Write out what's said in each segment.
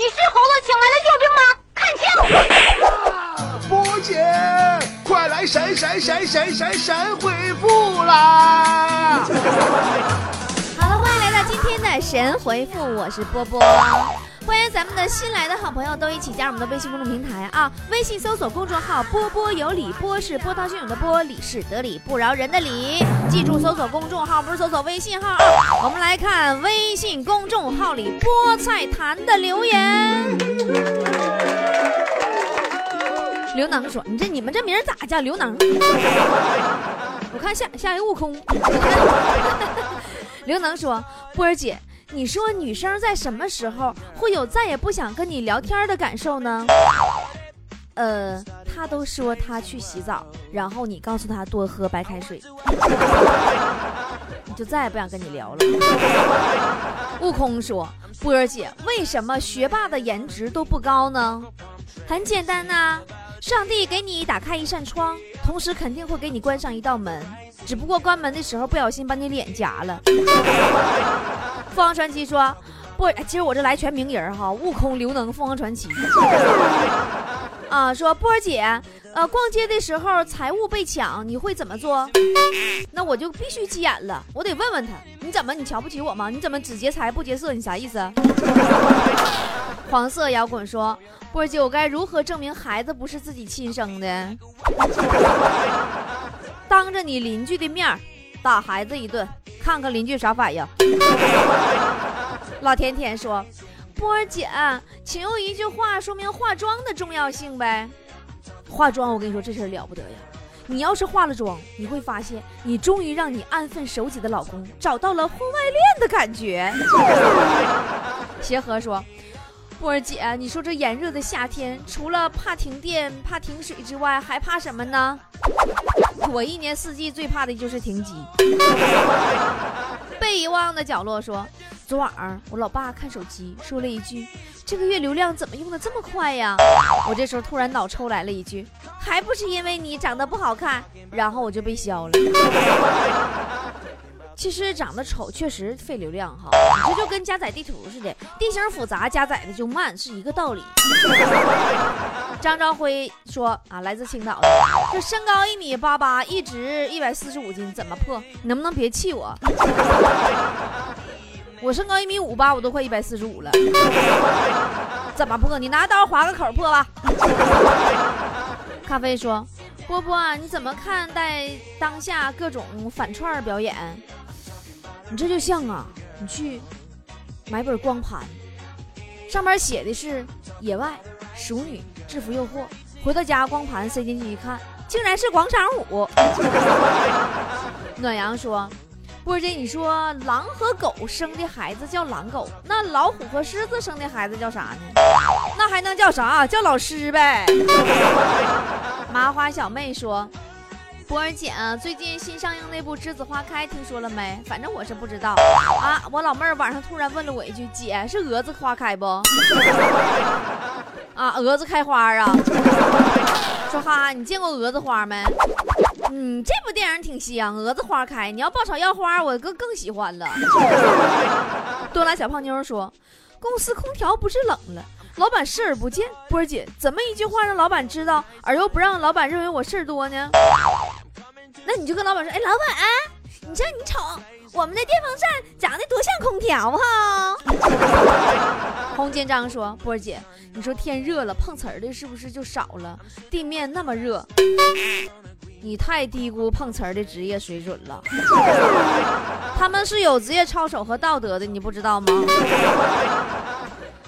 你是猴子请来的救兵吗？看清！波姐，快来闪闪闪闪闪闪回复啦！好了，欢迎来到今天的神回复，我是波波。欢迎咱们的新来的好朋友都一起加入我们的微信公众平台啊！微信搜索公众号“波波有理”，波是波涛汹涌的波，理是得理不饶人的理。记住，搜索公众号不是搜索微信号啊！我们来看微信公众号里菠菜坛的留言。刘能说：“你这你们这名咋叫刘能？我看下下一悟空。”刘能说：“波儿姐。”你说女生在什么时候会有再也不想跟你聊天的感受呢？呃，她都说她去洗澡，然后你告诉她多喝白开水，你就再也不想跟你聊了。悟空说：“波儿姐，为什么学霸的颜值都不高呢？很简单呐，上帝给你打开一扇窗，同时肯定会给你关上一道门，只不过关门的时候不小心把你脸夹了。”凤凰传奇说：“不，今儿我这来全名人哈，悟空、刘能、凤凰传奇。啊，说波儿姐，呃，逛街的时候财物被抢，你会怎么做？那我就必须急眼了，我得问问他，你怎么，你瞧不起我吗？你怎么只劫财不劫色？你啥意思？” 黄色摇滚说：“波儿姐，我该如何证明孩子不是自己亲生的？当着你邻居的面打孩子一顿。”看看邻居啥反应。老甜甜说：“波儿姐，请用一句话说明化妆的重要性呗。化妆，我跟你说这事儿了不得呀！你要是化了妆，你会发现你终于让你安分守己的老公找到了婚外恋的感觉。”协和说：“波儿姐，你说这炎热的夏天，除了怕停电、怕停水之外，还怕什么呢？”我一年四季最怕的就是停机。被遗忘的角落说，昨晚我老爸看手机，说了一句：“这个月流量怎么用的这么快呀？”我这时候突然脑抽来了一句：“还不是因为你长得不好看。”然后我就被削了。其实长得丑确实费流量哈，这就跟加载地图似的，地形复杂加载的就慢，是一个道理。张朝辉说啊，来自青岛的，就身高一米八八，一直一百四十五斤，怎么破？你能不能别气我？我身高一米五八，我都快一百四十五了，怎么破？你拿刀划个口破吧。咖啡说，波波，你怎么看待当下各种反串表演？你这就像啊，你去买本光盘，上面写的是野外熟女制服诱惑，回到家光盘塞进去一看，竟然是广场舞。暖阳说：“波姐，你说狼和狗生的孩子叫狼狗，那老虎和狮子生的孩子叫啥呢？那还能叫啥？叫老师呗。”麻花小妹说。波儿姐，最近新上映那部《栀子花开》，听说了没？反正我是不知道啊。我老妹儿晚上突然问了我一句：“姐，是蛾子花开不？”啊，蛾子开花啊！说哈哈，你见过蛾子花没？嗯，这部电影挺香，蛾子花开。你要爆炒要花，我更更喜欢了。多拉小胖妞说：“公司空调不是冷了，老板视而不见。”波儿姐，怎么一句话让老板知道，而又不让老板认为我事儿多呢？那你就跟老板说，哎，老板，你说你瞅我们的电风扇长得多像空调哈。洪建章说，波儿姐，你说天热了，碰瓷儿的是不是就少了？地面那么热，你太低估碰瓷儿的职业水准了。他们是有职业操守和道德的，你不知道吗？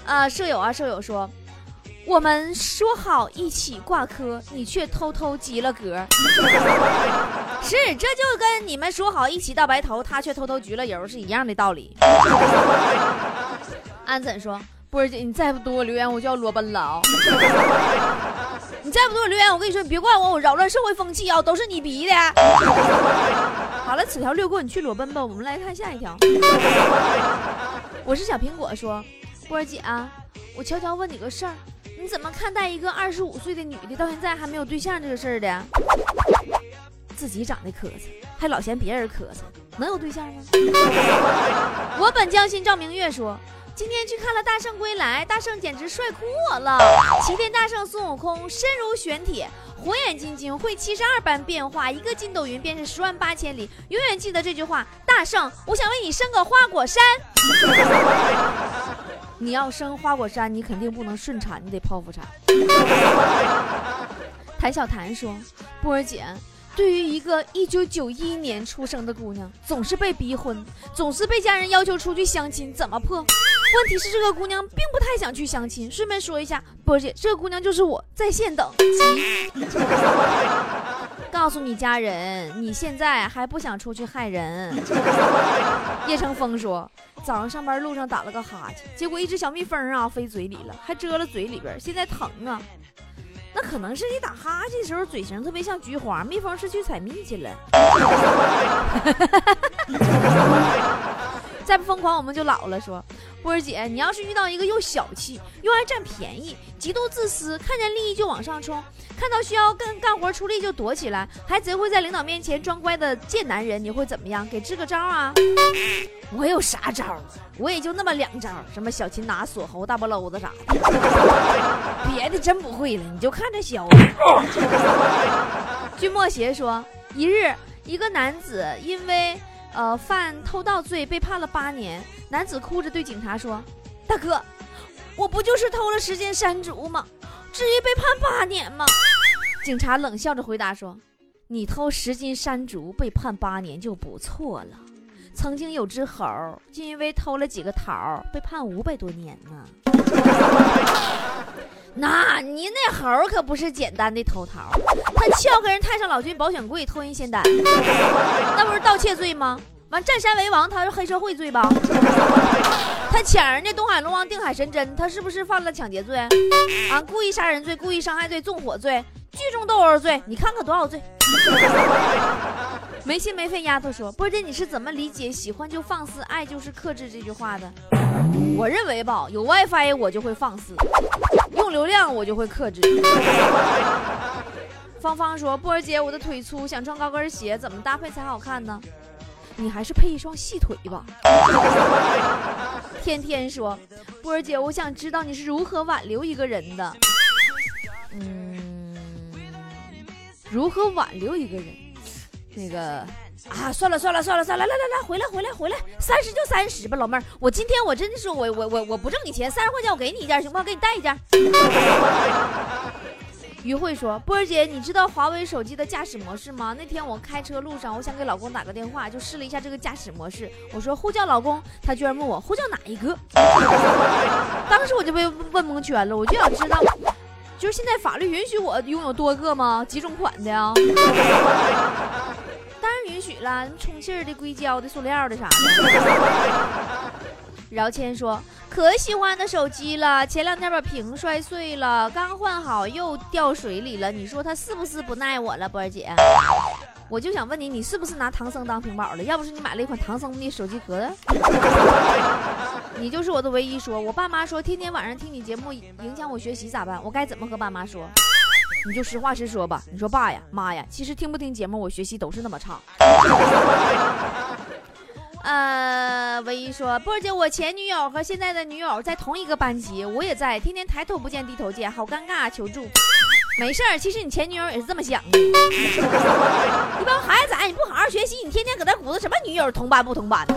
啊，舍友啊，舍友说。我们说好一起挂科，你却偷偷及了格。是，这就跟你们说好一起到白头，他却偷偷焗了油是一样的道理。安怎说？波儿姐，你再不多我留言，我就要裸奔了啊！你再不多我留言，我跟你说，你别怪我，我扰乱社会风气啊，都是你逼的。好了，此条略过，你去裸奔吧。我们来看下一条。我是小苹果，说波儿姐啊，我悄悄问你个事儿。你怎么看待一个二十五岁的女的到现在还没有对象这个事儿的？自己长得磕碜，还老嫌别人磕碜，能有对象吗？我本将心照明月说，今天去看了《大圣归来》，大圣简直帅哭我了。齐天大圣孙悟空身如玄铁，火眼金睛，会七十二般变化，一个筋斗云便是十万八千里。永远记得这句话，大圣，我想为你生个花果山。你要生花果山，你肯定不能顺产，你得剖腹产。谭小谭说：“波儿姐，对于一个一九九一年出生的姑娘，总是被逼婚，总是被家人要求出去相亲，怎么破？问题是这个姑娘并不太想去相亲。顺便说一下，波姐，这个姑娘就是我，在线等。告诉你家人，你现在还不想出去害人。”叶成风说：“早上上班路上打了个哈欠，结果一只小蜜蜂啊飞嘴里了，还蛰了嘴里边，现在疼啊。”那可能是你打哈欠的时候嘴型特别像菊花，蜜蜂是去采蜜去了。再不疯狂我们就老了。说波儿姐，你要是遇到一个又小气又爱占便宜、极度自私，看见利益就往上冲，看到需要干干活出力就躲起来，还贼会在领导面前装乖的贱男人，你会怎么样？给支个招啊！我有啥招？我也就那么两招，什么小擒拿、锁喉、大波篓子啥的，别的真不会了。你就看着削。君莫邪说，一日，一个男子因为。呃，犯偷盗罪被判了八年。男子哭着对警察说：“大哥，我不就是偷了十斤山竹吗？至于被判八年吗？”警察冷笑着回答说：“你偷十斤山竹被判八年就不错了。曾经有只猴，就因为偷了几个桃被判五百多年呢。那你那猴可不是简单的偷桃，他撬开人太上老君保险柜偷人仙丹，那不是盗窃罪吗？完占山为王，他是黑社会罪吧？他抢人家东海龙王定海神针，他是不是犯了抢劫罪？啊，故意杀人罪、故意伤害罪、纵火罪、聚众斗殴罪，你看看多少罪？没心没肺丫头说，波姐你是怎么理解“喜欢就放肆，爱就是克制”这句话的？我认为吧，有 WiFi 我就会放肆，用流量我就会克制。芳芳说，波儿姐，我的腿粗，想穿高跟鞋，怎么搭配才好看呢？你还是配一双细腿吧。天天说，波儿姐，我想知道你是如何挽留一个人的。嗯，如何挽留一个人？那个啊，算了算了算了算了，来来来，回来回来回来，三十就三十吧，老妹儿，我今天我真的是我我我我不挣你钱，三十块钱我给你一件行不？给你带一件。于慧说：“波儿姐，你知道华为手机的驾驶模式吗？那天我开车路上，我想给老公打个电话，就试了一下这个驾驶模式。我说呼叫老公，他居然问我呼叫哪一个。当时我就被问蒙圈了，我就想知道，就是现在法律允许我拥有多个吗？几种款的呀？了，充气的、硅胶的、塑料的啥的。”饶谦说：“可喜欢的手机了，前两天把屏摔碎了，刚换好又掉水里了。你说他是不是不耐我了，波儿姐？我就想问你，你是不是拿唐僧当屏保了？要不是你买了一款唐僧的手机壳，你就是我的唯一。说我爸妈说天天晚上听你节目影响我学习咋办？我该怎么和爸妈说？你就实话实说吧。你说爸呀妈呀，其实听不听节目我学习都是那么差。”呃，唯一说波姐，我前女友和现在的女友在同一个班级，我也在，天天抬头不见低头见，好尴尬，求助。没事儿，其实你前女友也是这么想的。你帮孩子，你不好好学习，你天天搁那鼓捣什么女友同班不同班？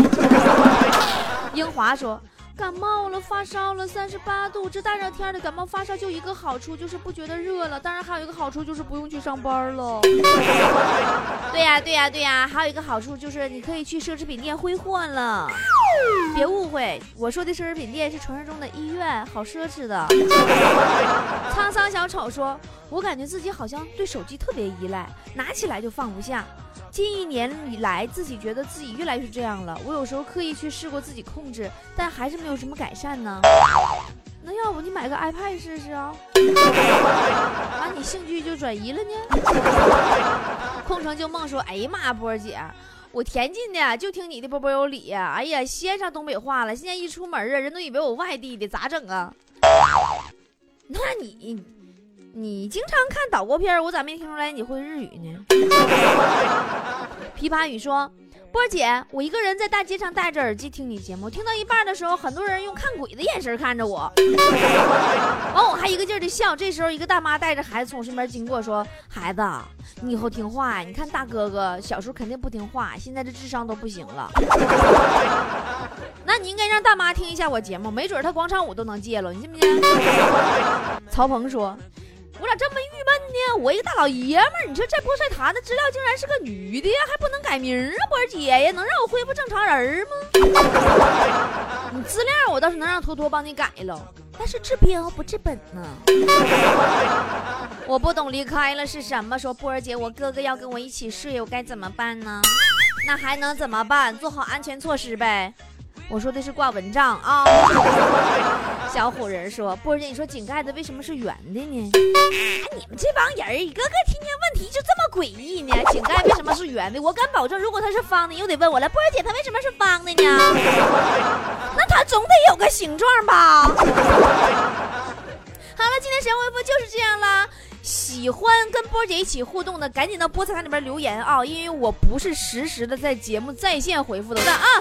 英华说。感冒了，发烧了，三十八度，这大热天的感冒发烧就一个好处，就是不觉得热了。当然还有一个好处，就是不用去上班了。对呀，对呀，对呀，还有一个好处就是你可以去奢侈品店挥霍了。别误会，我说的奢侈品店是传说中的医院，好奢侈的。沧桑小丑说：“我感觉自己好像对手机特别依赖，拿起来就放不下。”近一年以来，自己觉得自己越来越这样了。我有时候刻意去试过自己控制，但还是没有什么改善呢。那要不你买个 iPad 试试啊？完你兴趣就转移了呢？空城旧梦说：“哎呀妈，波儿姐，我田径的，就听你的波波有理。哎呀，先上东北话了，现在一出门啊，人都以为我外地的，咋整啊？那你？”你经常看岛国片，我咋没听出来你会日语呢？琵琶语说：“波姐，我一个人在大街上戴着耳机听你节目，听到一半的时候，很多人用看鬼的眼神看着我，完 我还一个劲儿的笑。这时候，一个大妈带着孩子从身边经过，说：“孩子，你以后听话呀！你看大哥哥小时候肯定不听话，现在这智商都不行了。那你应该让大妈听一下我节目，没准她广场舞都能戒了，你信不信？”曹鹏说。我咋这么郁闷呢？我一个大老爷们儿，你说这菠菜坛的资料竟然是个女的，还不能改名啊？波儿姐呀，能让我恢复正常人吗？你资料我倒是能让托托帮你改了，但是治标不治本呢。我不懂离开了是什么？说波儿姐，我哥哥要跟我一起睡，我该怎么办呢？那还能怎么办？做好安全措施呗。我说的是挂蚊帐啊。小虎人说：“波姐，你说井盖子为什么是圆的呢？你们这帮人一个个听见问题就这么诡异呢？井盖为什么是圆的？我敢保证，如果它是方的，又得问我了。波姐，它为什么是方的呢？那它总得有个形状吧？好了，今天神回复就是这样了。喜欢跟波姐一起互动的，赶紧到菠菜坛里边留言啊，因为我不是实时的在节目在线回复的啊。”